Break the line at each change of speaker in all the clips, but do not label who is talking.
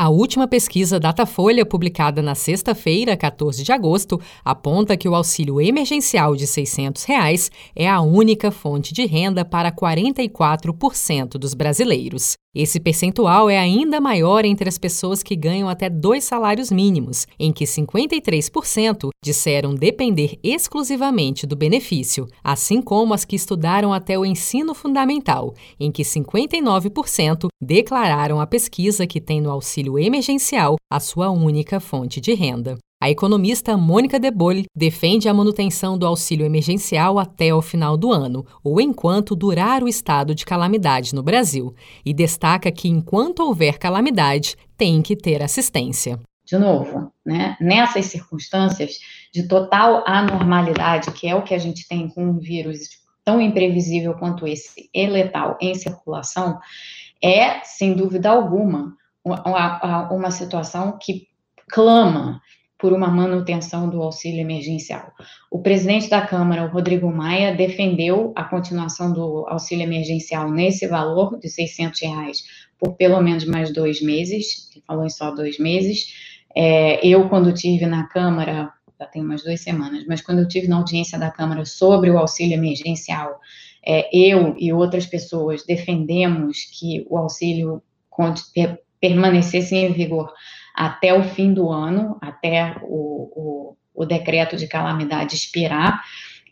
A última pesquisa Datafolha, publicada na sexta-feira, 14 de agosto, aponta que o auxílio emergencial de 600 reais é a única fonte de renda para 44% dos brasileiros. Esse percentual é ainda maior entre as pessoas que ganham até dois salários mínimos, em que 53% disseram depender exclusivamente do benefício, assim como as que estudaram até o ensino fundamental, em que 59% declararam à pesquisa que tem no auxílio emergencial a sua única fonte de renda. A economista Mônica De Bolle defende a manutenção do auxílio emergencial até o final do ano, ou enquanto durar o estado de calamidade no Brasil, e destaca que enquanto houver calamidade, tem que ter assistência.
De novo, né, nessas circunstâncias de total anormalidade, que é o que a gente tem com um vírus tão imprevisível quanto esse e letal em circulação, é, sem dúvida alguma, uma, uma situação que clama por uma manutenção do auxílio emergencial. O presidente da Câmara, o Rodrigo Maia, defendeu a continuação do auxílio emergencial nesse valor de 600 reais por pelo menos mais dois meses, ele falou em só dois meses. É, eu, quando tive na Câmara, já tem umas duas semanas, mas quando eu tive na audiência da Câmara sobre o auxílio emergencial, é, eu e outras pessoas defendemos que o auxílio permanecesse em vigor até o fim do ano, até o, o, o decreto de calamidade expirar.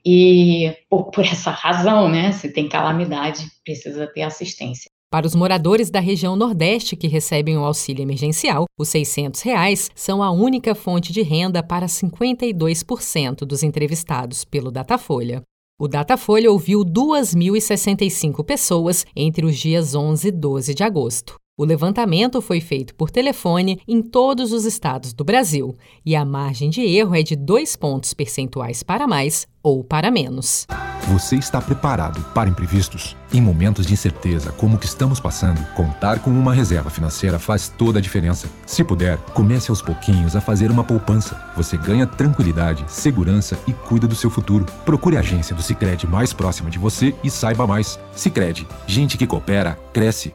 E por, por essa razão, né, se tem calamidade, precisa ter assistência.
Para os moradores da região Nordeste que recebem o auxílio emergencial, os 600 reais são a única fonte de renda para 52% dos entrevistados pelo Datafolha. O Datafolha ouviu 2.065 pessoas entre os dias 11 e 12 de agosto. O levantamento foi feito por telefone em todos os estados do Brasil e a margem de erro é de dois pontos percentuais para mais ou para menos.
Você está preparado para imprevistos? Em momentos de incerteza como o que estamos passando, contar com uma reserva financeira faz toda a diferença. Se puder, comece aos pouquinhos a fazer uma poupança. Você ganha tranquilidade, segurança e cuida do seu futuro. Procure a agência do Sicredi mais próxima de você e saiba mais. Sicredi, gente que coopera cresce